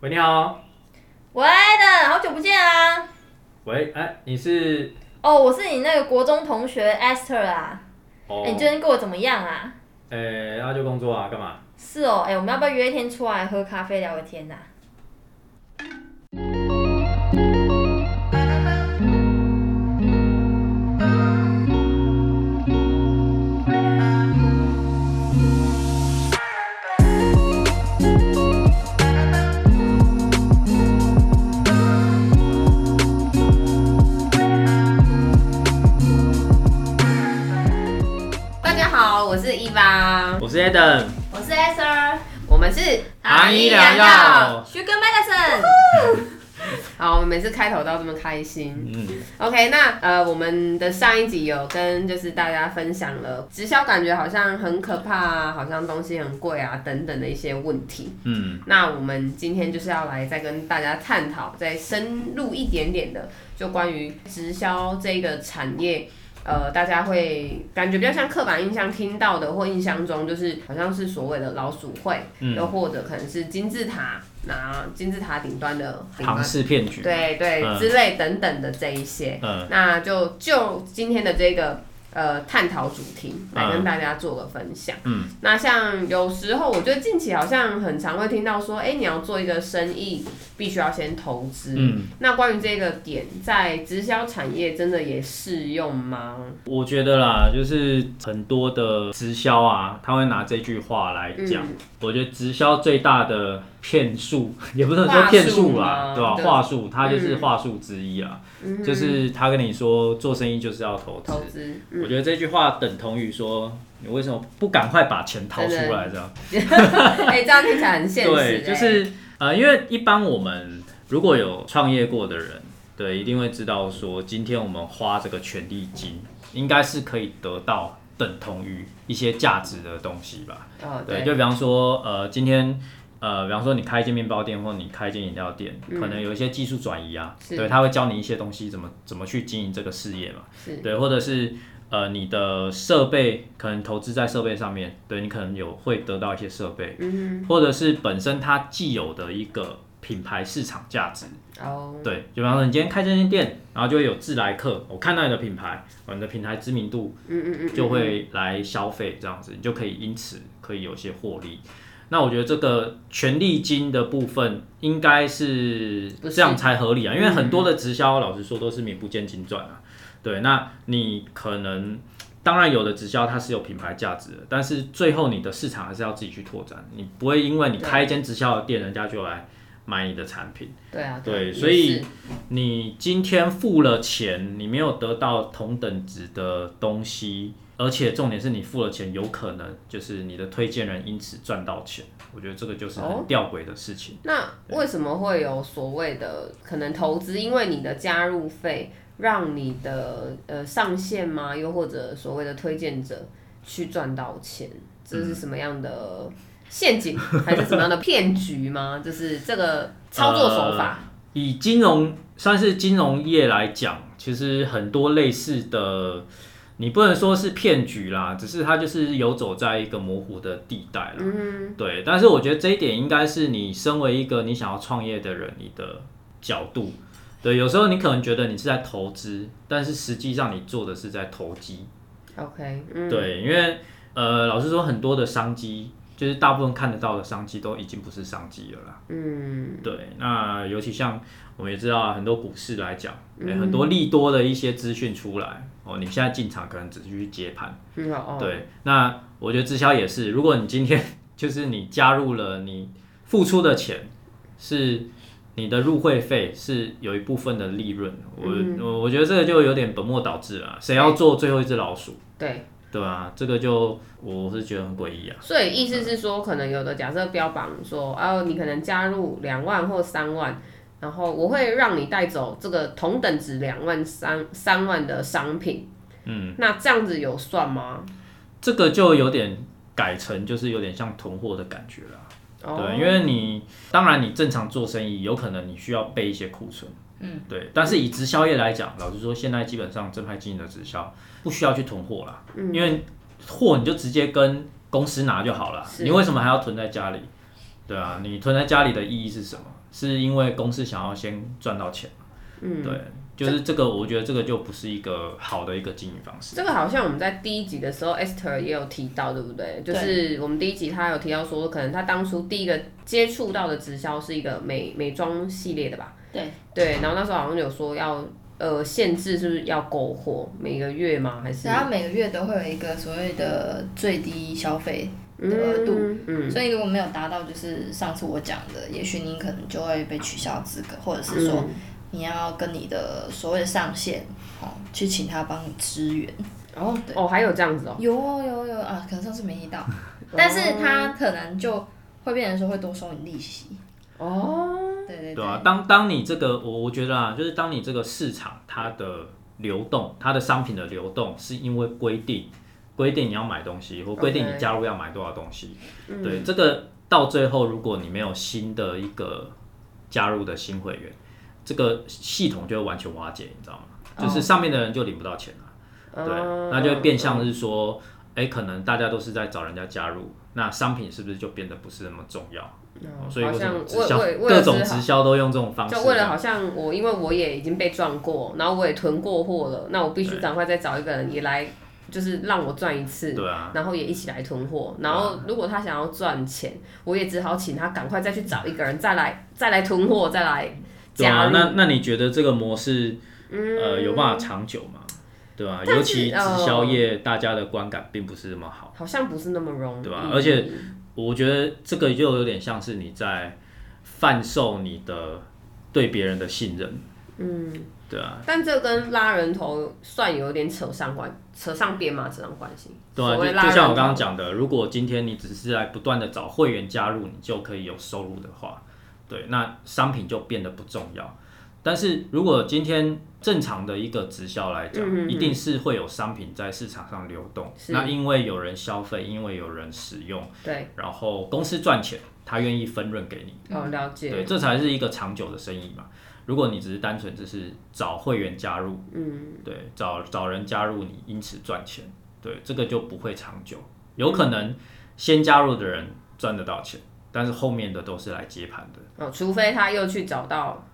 喂，你好。喂的，好久不见啊！喂，哎，你是？哦，我是你那个国中同学 Esther 啊。哦。哎，你最近过得怎么样啊？哎，那就工作啊，干嘛？是哦，哎，我们要不要约一天出来喝咖啡聊个天呐？我是 Eden，我是 Esther，我们是阿姨良药，Sugar Medicine。好，我们每次开头都这么开心。嗯，OK，那呃，我们的上一集有跟就是大家分享了直销，感觉好像很可怕，好像东西很贵啊等等的一些问题。嗯，那我们今天就是要来再跟大家探讨，再深入一点点的，就关于直销这个产业。呃，大家会感觉比较像刻板印象听到的或印象中，就是好像是所谓的老鼠会，又或者可能是金字塔，拿金字塔顶端的庞氏骗局，对对之类等等的这一些，那就就今天的这个。呃，探讨主题来跟大家做个分享。嗯，那像有时候，我觉得近期好像很常会听到说，哎，你要做一个生意，必须要先投资。嗯，那关于这个点，在直销产业真的也适用吗？我觉得啦，就是很多的直销啊，他会拿这句话来讲。我觉得直销最大的骗术，也不能说骗术啦，对吧？话术，它就是话术之一啊。就是他跟你说做生意就是要投资。投资，我觉得这句话等同于说你为什么不赶快把钱掏出来这样？哎，这样听起来很现实。对，就是呃，因为一般我们如果有创业过的人，对，一定会知道说，今天我们花这个权利金，应该是可以得到等同于一些价值的东西吧？哦，对，就比方说呃，今天。呃，比方说你开一间面包店，或你开一间饮料店，可能有一些技术转移啊，对，他会教你一些东西，怎么怎么去经营这个事业嘛，对，或者是呃你的设备可能投资在设备上面，对你可能有会得到一些设备，嗯，或者是本身它既有的一个品牌市场价值，哦，对，就比方说你今天开这间店，然后就会有自来客，我看到你的品牌，你的品牌知名度，嗯嗯嗯，就会来消费这样子，你就可以因此可以有些获利。那我觉得这个权利金的部分应该是这样才合理啊，因为很多的直销，老实说都是名不见经传啊。对，那你可能当然有的直销它是有品牌价值的，但是最后你的市场还是要自己去拓展，你不会因为你开一间直销的店，人家就来买你的产品。对啊，对，所以你今天付了钱，你没有得到同等值的东西。而且重点是你付了钱，有可能就是你的推荐人因此赚到钱，我觉得这个就是很吊诡的事情。那为什么会有所谓的可能投资？因为你的加入费让你的呃上线吗？又或者所谓的推荐者去赚到钱？这是什么样的陷阱，还是什么样的骗局吗？就是这个操作手法。以金融算是金融业来讲，其实很多类似的。你不能说是骗局啦，只是它就是游走在一个模糊的地带了。嗯，对。但是我觉得这一点应该是你身为一个你想要创业的人，你的角度。对，有时候你可能觉得你是在投资，但是实际上你做的是在投机。OK，对，因为呃，老实说，很多的商机，就是大部分看得到的商机都已经不是商机了啦。嗯，对。那尤其像我们也知道，很多股市来讲，很多利多的一些资讯出来。哦，你现在进场可能只是去接盘，对。那我觉得直销也是，如果你今天 就是你加入了，你付出的钱是你的入会费，是有一部分的利润。我我我觉得这个就有点本末倒置了。谁要做最后一只老鼠？对对啊？这个就我是觉得很诡异啊。所以意思是说，可能有的假设标榜说，哦，你可能加入两万或三万。然后我会让你带走这个同等值两万三三万的商品，嗯，那这样子有算吗？这个就有点改成就是有点像囤货的感觉了，对，因为你当然你正常做生意有可能你需要备一些库存，嗯，对，但是以直销业来讲，老实说现在基本上正派经营的直销不需要去囤货了，因为货你就直接跟公司拿就好了，你为什么还要囤在家里？对啊，你囤在家里的意义是什么？是因为公司想要先赚到钱。嗯，对，就是这个，我觉得这个就不是一个好的一个经营方式。这个好像我们在第一集的时候，Esther 也有提到，对不对？就是我们第一集他有提到说，可能他当初第一个接触到的直销是一个美美妆系列的吧？对对，然后那时候好像有说要呃限制是不是要购货每个月吗？还是？然后每个月都会有一个所谓的最低消费的额度，嗯，所以如果没有达到，就是上次我讲的，也许你可能就会被取消资格，或者是说你要跟你的所谓的上线，哦，去请他帮你支援。哦哦，还有这样子哦，有哦有有啊，可能上次没提到，但是他可能就会变成说会多收你利息。哦，对对对啊，当当你这个，我我觉得啊，就是当你这个市场它的流动，它的商品的流动，是因为规定规定你要买东西，或规定你加入要买多少东西。嗯对，这个到最后，如果你没有新的一个加入的新会员，这个系统就会完全瓦解，你知道吗？就是上面的人就领不到钱了。对，哦那就会变相是说，哎、可能大家都是在找人家加入，那商品是不是就变得不是那么重要？哦所以像各种直直销都用这种方式？就为了好像我，因为我也已经被撞过，然后我也囤过货了，那我必须赶快再找一个人也来，就是让我赚一次，对啊，然后也一起来囤货。然后如果他想要赚钱，我也只好请他赶快再去找一个人再来再来囤货，再来对啊。那那你觉得这个模式呃有办法长久吗？对吧、尤其直销业大家的观感并不是那么好，好像不是那么容易，对吧？而且我觉得这个就有点像是你在贩售你的对别人的信任，嗯，对啊，但这跟拉人头算有点扯上关，扯上边嘛，扯上关系。对啊，就就像我刚刚讲的，如果今天你只是在不断的找会员加入，你就可以有收入的话，对，那商品就变得不重要。但是如果今天正常的一个直销来讲，嗯嗯嗯一定是会有商品在市场上流动。那因为有人消费，因为有人使用，对，然后公司赚钱，他愿意分润给你，哦，了解对，这才是一个长久的生意嘛。如果你只是单纯只是找会员加入，嗯，对，找找人加入你，因此赚钱，对，这个就不会长久。有可能先加入的人赚得到钱，但是后面的都是来接盘的。哦，除非他又去找到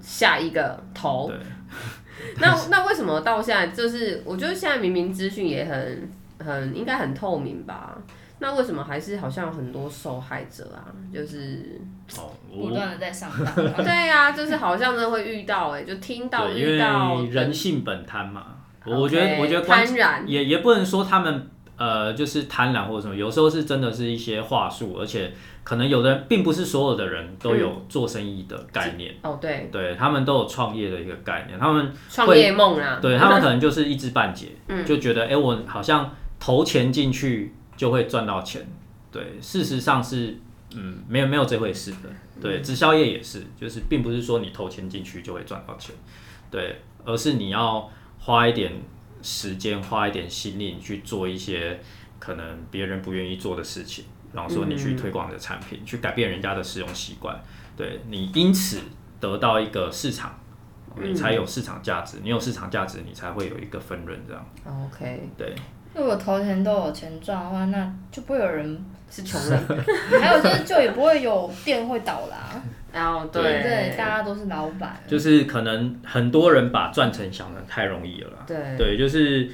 下一个头。对，那那为什么到现在就是，我觉得现在明明资讯也很很应该很透明吧？那为什么还是好像有很多受害者啊？就是哦，不我断的在上当。对呀、就是好像真的会遇到哎、就听到对，因遇到为人性本贪嘛。我觉得，我觉得关贪婪也也不能说他们呃就是贪婪或者什么，有时候是真的是一些话术，而且可能有的人并不是所有的人都有做生意的概念，哦，对，对他们都有创业的一个概念，他们创业梦啊，对他们可能就是一知半解，嗯就觉得哎、诶我好像投钱进去就会赚到钱。对，事实上是嗯，没有没有这回事的。嗯对，直销业也是，就是并不是说你投钱进去就会赚到钱，对，而是你要花一点时间，花一点心力去做一些可能别人不愿意做的事情，然后说你去推广你的产品，去改变人家的使用习惯，对你因此得到一个市场。你才有市场价值，你有市场价值，你才会有一个分润，这样 OK，对。如果投钱都有钱赚的话，那就不会有人，是穷人，还有就是就也不会有店会倒啦。然后对对对，大家都是老板。就是可能很多人把赚钱想的太容易了啦。对对，就是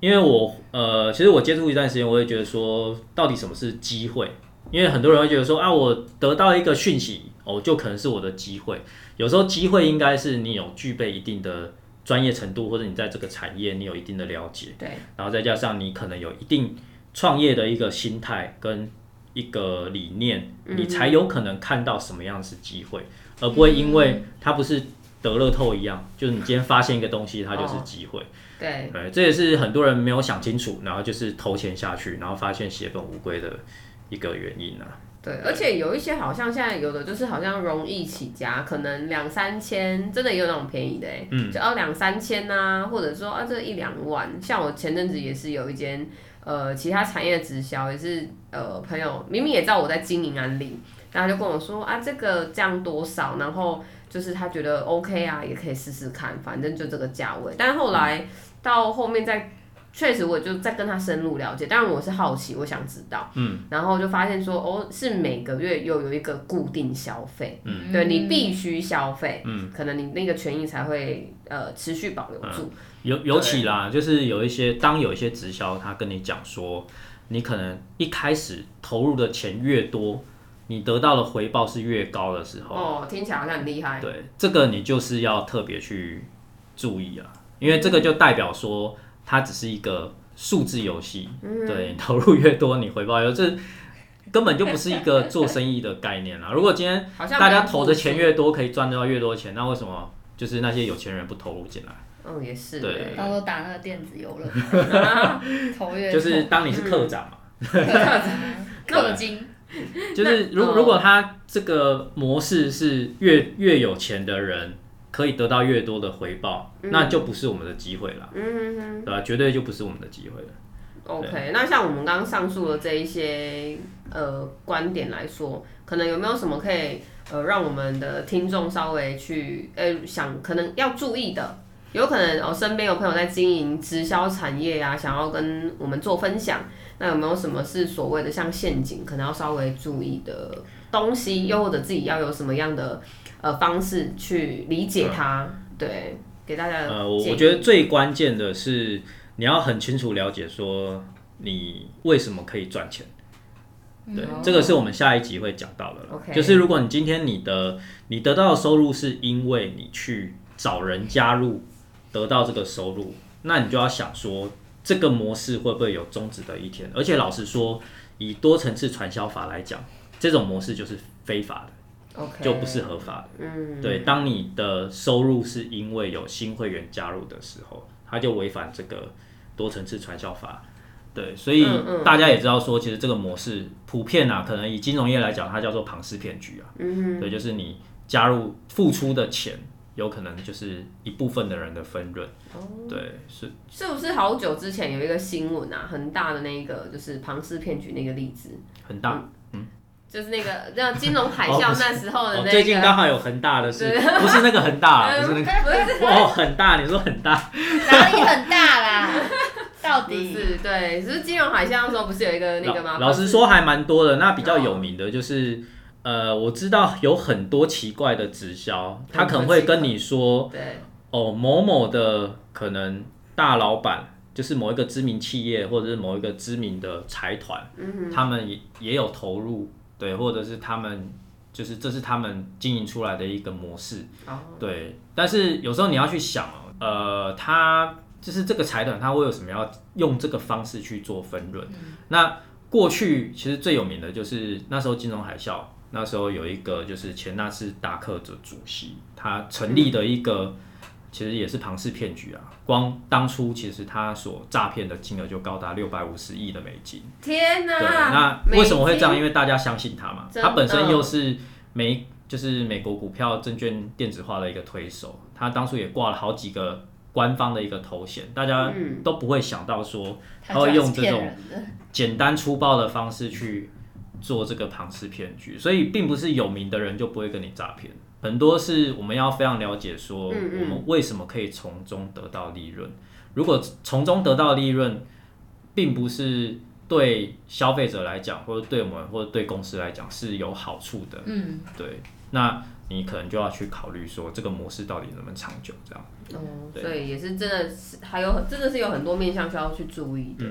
因为我呃，其实我接触一段时间，我会觉得说，到底什么是机会？因为很多人会觉得说啊，我得到一个讯息，哦，就可能是我的机会。有时候机会应该是你有具备一定的专业程度，或者你在这个产业你有一定的了解，对，然后再加上你可能有一定创业的一个心态跟一个理念，你才有可能看到什么样是机会，而不会因为它不是得乐透一样，就是你今天发现一个东西，它就是机会。对，对，这也是很多人没有想清楚，然后就是投钱下去，然后发现血本无归的一个原因啊。对，而且有一些好像现在有的就是好像容易起家，可能两三千，真的也有那种便宜的哎，嗯就要两三千呐、或者说啊这一两万。像我前阵子也是有一间呃其他产业的直销，也是呃朋友明明也知道我在经营安利，然后就跟我说啊这个这样多少，然后就是他觉得 OK 啊，也可以试试看，反正就这个价位。但后来到后面再确实我就在跟他深入了解，当然我是好奇，我想知道，嗯，然后就发现说，哦，是每个月又有一个固定消费，嗯，对你必须消费，嗯，可能你那个权益才会呃持续保留住。尤尤其啦，就是有一些当有一些直销他跟你讲说，你可能一开始投入的钱越多，你得到的回报是越高的时候，哦，听起来好像很厉害。对，这个你就是要特别去注意啊，因为这个就代表说。它只是一个数字游戏，对，投入越多，你回报越，这根本就不是一个做生意的概念啦。如果今天大家投的钱越多，可以赚到越多钱，那为什么就是那些有钱人不投入进来？嗯，也是。对，到时候打那个电子游乐，投越就是当你是课长嘛，课长，氪金。就是如如果他这个模式是越越有钱的人。可以得到越多的回报，那就不是我们的机会了嗯，对吧？绝对就不是我们的机会了。OK，那像我们刚刚上述的这一些呃观点来说，可能有没有什么可以呃让我们的听众稍微去呃想，可能要注意的？有可能哦，身边有朋友在经营直销产业啊，想要跟我们做分享，那有没有什么是所谓的像陷阱，可能要稍微注意的东西？又或者自己要有什么样的？呃，方式去理解它，对，给大家。呃，我觉得最关键的是你要很清楚了解说你为什么可以赚钱。对，这个是我们下一集会讲到的了。就是如果你今天你的你得到的收入是因为你去找人加入得到这个收入，那你就要想说这个模式会不会有终止的一天？而且老实说，以多层次传销法来讲，这种模式就是非法的。就不是合法的。嗯，对，当你的收入是因为有新会员加入的时候，他就违反这个多层次传销法。对，所以大家也知道说，其实这个模式普遍啊，可能以金融业来讲，它叫做庞氏骗局啊。嗯对，就是你加入付出的钱，有可能就是一部分的人的分润。哦。对，是。是不是好久之前有一个新闻啊，很大的那个就是庞氏骗局那个例子？很大。就是那个叫金融海啸那时候的那个，最近刚好有恒大的事，不是那个恒大，不是那个，哦，很大，你说很大，哪里很大啦？到底？是对，只是金融海啸那时候不是有一个那个吗？老实说还蛮多的，那比较有名的就是，呃，我知道有很多奇怪的直销，他可能会跟你说，对，哦，某某的可能大老板，就是某一个知名企业或者是某一个知名的财团，他们也也有投入。对，或者是他们，就是这是他们经营出来的一个模式。对，但是有时候你要去想，呃，他就是这个财团，他会有什么要用这个方式去做分润？那过去其实最有名的就是那时候金融海啸，那时候有一个就是前纳斯达克的主席，他成立的一个。其实也是庞氏骗局啊！光当初其实他所诈骗的金额就高达六百五十亿的美金。天哪！对，那为什么会这样？因为大家相信他嘛。他本身又是美，就是美国股票证券电子化的一个推手。他当初也挂了好几个官方的一个头衔，大家都不会想到说他会用这种简单粗暴的方式去做这个庞氏骗局。所以，并不是有名的人就不会跟你诈骗。很多是我们要非常了解，说我们为什么可以从中得到利润。如果从中得到利润，并不是对消费者来讲，或者对我们或者对公司来讲是有好处的。嗯，对，那你可能就要去考虑说，这个模式到底能不能长久？这样。哦，所以也是真的是还有真的是有很多面向需要去注意的，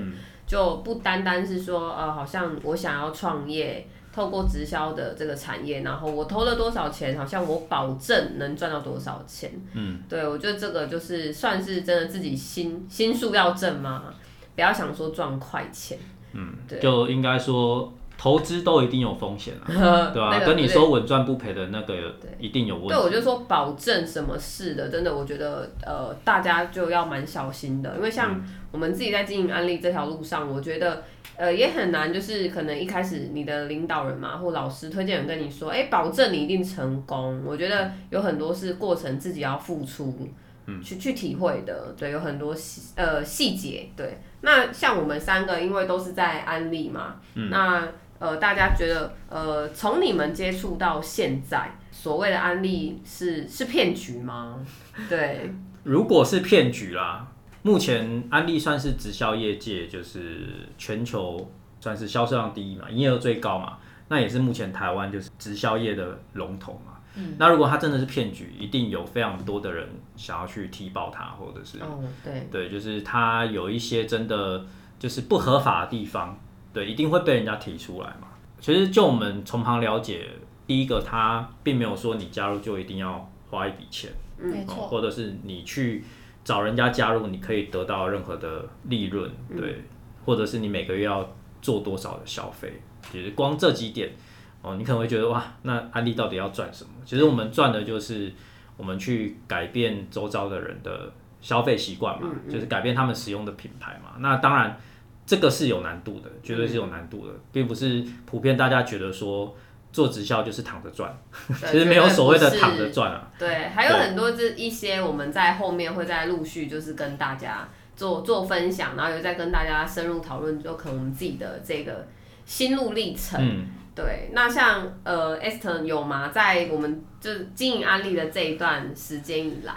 就不单单是说呃，好像我想要创业。透过直销的这个产业，然后我投了多少钱，好像我保证能赚到多少钱。嗯，对，我觉得这个就是算是真的自己心心术要正嘛，不要想说赚快钱。嗯，对，就应该说。投资都一定有风险啊，对吧？跟你说稳赚不赔的那个，一定有问题。对，我就说保证什么事的，真的，我觉得呃，大家就要蛮小心的，因为像我们自己在经营安利这条路上，我觉得呃也很难，就是可能一开始你的领导人嘛或老师推荐人跟你说，哎，保证你一定成功。我觉得有很多是过程自己要付出，嗯，去去体会的。对，有很多细呃细节。对，那像我们三个，因为都是在安利嘛，嗯那。呃，大家觉得，呃，从你们接触到现在，所谓的安利是是骗局吗？对，如果是骗局啦，目前安利算是直销业界就是全球算是销售量第一嘛，营业额最高嘛，那也是目前台湾就是直销业的龙头嘛。嗯，那如果它真的是骗局，一定有非常多的人想要去踢爆它，或者是哦，对对，就是它有一些真的就是不合法的地方，对，一定会被人家提出来嘛。其实就我们从旁了解，第一个他并没有说你加入就一定要花一笔钱，没错，或者是你去找人家加入，你可以得到任何的利润，对，或者是你每个月要做多少的消费，其实光这几点。哦，你可能会觉得哇，那安利到底要赚什么？其实我们赚的就是我们去改变周遭的人的消费习惯嘛，就是改变他们使用的品牌嘛。那当然这个是有难度的，绝对是有难度的，并不是普遍大家觉得说做直销就是躺着赚，其实没有所谓的躺着赚啊。对，还有很多这一些我们在后面会再陆续就是跟大家做做分享，然后又再跟大家深入讨论，就可能我们自己的这个心路历程。对，那像呃，Esther 有吗？在我们就是经营安利的这一段时间以来，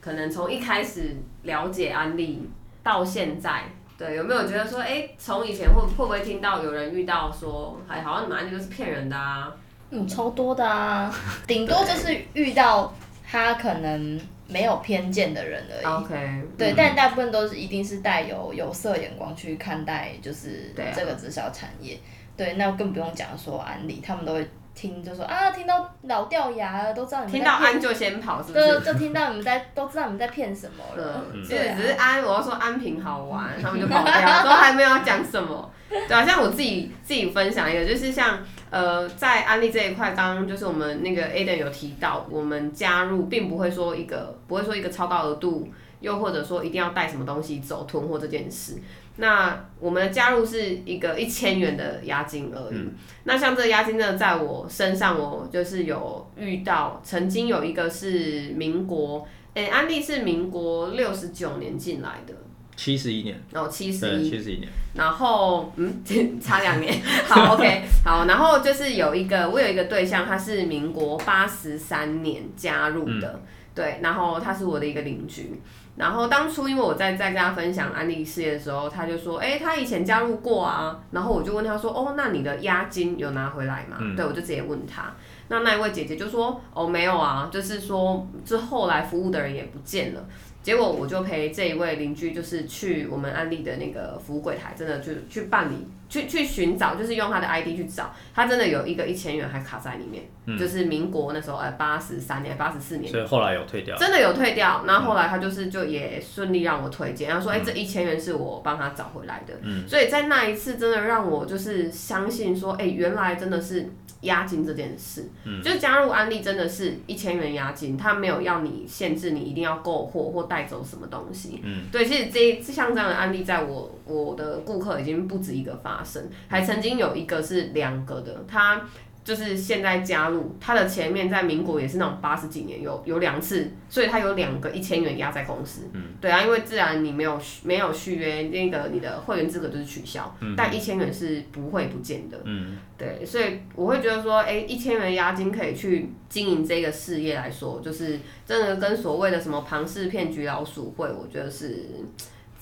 可能从一开始了解安利到现在，对，有没有觉得说，哎，从以前会会不会听到有人遇到说，哎，好像你们安利都是骗人的啊？嗯，超多的啊，顶多就是遇到他可能没有偏见的人而已。OK，对，但大部分都是一定是带有有色眼光去看待，就是这个直销产业。对，那更不用讲说安利，他们都会听，就说啊，听到老掉牙了，都知道你们听到安就先跑，是不是？就就听到你们在，都知道你们在骗什么了。其实只是安，我要说安平好玩，他们就跑掉，都还没有要讲什么。对啊，像我自己自己分享一个，就是像呃，在安利这一块，刚刚就是我们那个 Aden 有提到，我们加入并不会说一个不会说一个超高额度，又或者说一定要带什么东西走囤货这件事。那我们的加入是一个一千元的押金而已。那像这个押金呢，在我身上，我就是有遇到，曾经有一个是民国，哎，安利是民国六十九年进来的，七十一年，哦，七十一，七十一年。然后，嗯，差两年。好，OK，好。然后就是有一个，我有一个对象，他是民国八十三年加入的，对，然后他是我的一个邻居。然后当初因为我在在跟他分享安利事业的时候，他就说，哎，他以前加入过啊。然后我就问他说，哦，那你的押金有拿回来吗？对，我就直接问他。那那一位姐姐就说，哦，没有啊，就是说，这后来服务的人也不见了。结果我就陪这一位邻居，就是去我们安利的那个服务柜台，真的就去办理。去去寻找，就是用他的 ID 去找，他真的有一个一千元还卡在里面，就是民国那时候，呃，八十三年、八十四年，所以后来有退掉，真的有退掉。然后后来他就是就也顺利让我推荐，然后说，哎，这一千元是我帮他找回来的。嗯，所以在那一次真的让我就是相信说，哎，原来真的是。押金这件事，就加入安利真的是一千元押金，他没有要你限制你一定要购货或带走什么东西。嗯，对，其实这像这样的案例，在我我的顾客已经不止一个发生，还曾经有一个是两个的，他。就是现在加入，他的前面在民国也是那种八十几年有有两次，所以他有两个一千元压在公司。嗯，对啊，因为自然你没有没有续约，那个你的会员资格就是取消，但一千元是不会不见的。嗯，对，所以我会觉得说，哎，一千元押金可以去经营这个事业来说，就是真的跟所谓的什么庞氏骗局、老鼠会，我觉得是。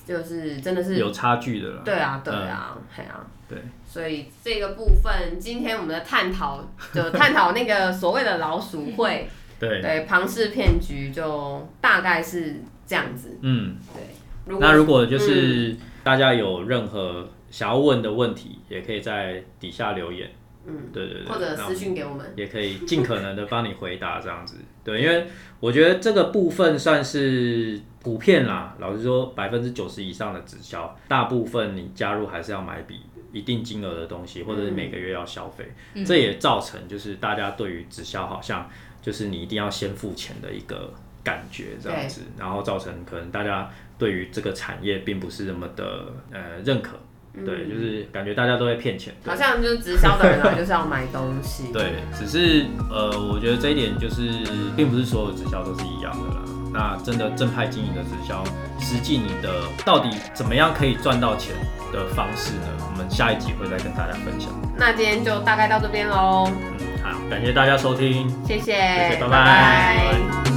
就是真的是有差距的了。对啊，对啊，对啊。对。所以这个部分，今天我们的探讨就探讨那个所谓的老鼠会，对对，庞氏骗局就大概是这样子。嗯，对。那如果就是大家有任何想要问的问题，也可以在底下留言。嗯，对对对，或者私信给我们，也可以尽可能的帮你回答这样子。对，因为我觉得这个部分算是普遍啦。老实说，百分之九十以上的直销，大部分你加入还是要买笔一定金额的东西，或者是每个月要消费。这也造成就是大家对于直销好像就是你一定要先付钱的一个感觉这样子，然后造成可能大家对于这个产业并不是那么的呃认可。对，就是感觉大家都在骗钱，好像就是直销的人啊，就是要买东西。对，只是呃，我觉得这一点就是，并不是所有直销都是一样的啦。那真的正派经营的直销，实际你的到底怎么样可以赚到钱的方式呢？我们下一集会再跟大家分享。那今天就大概到这边喽。嗯，好，感谢大家收听，谢谢，谢谢，拜拜。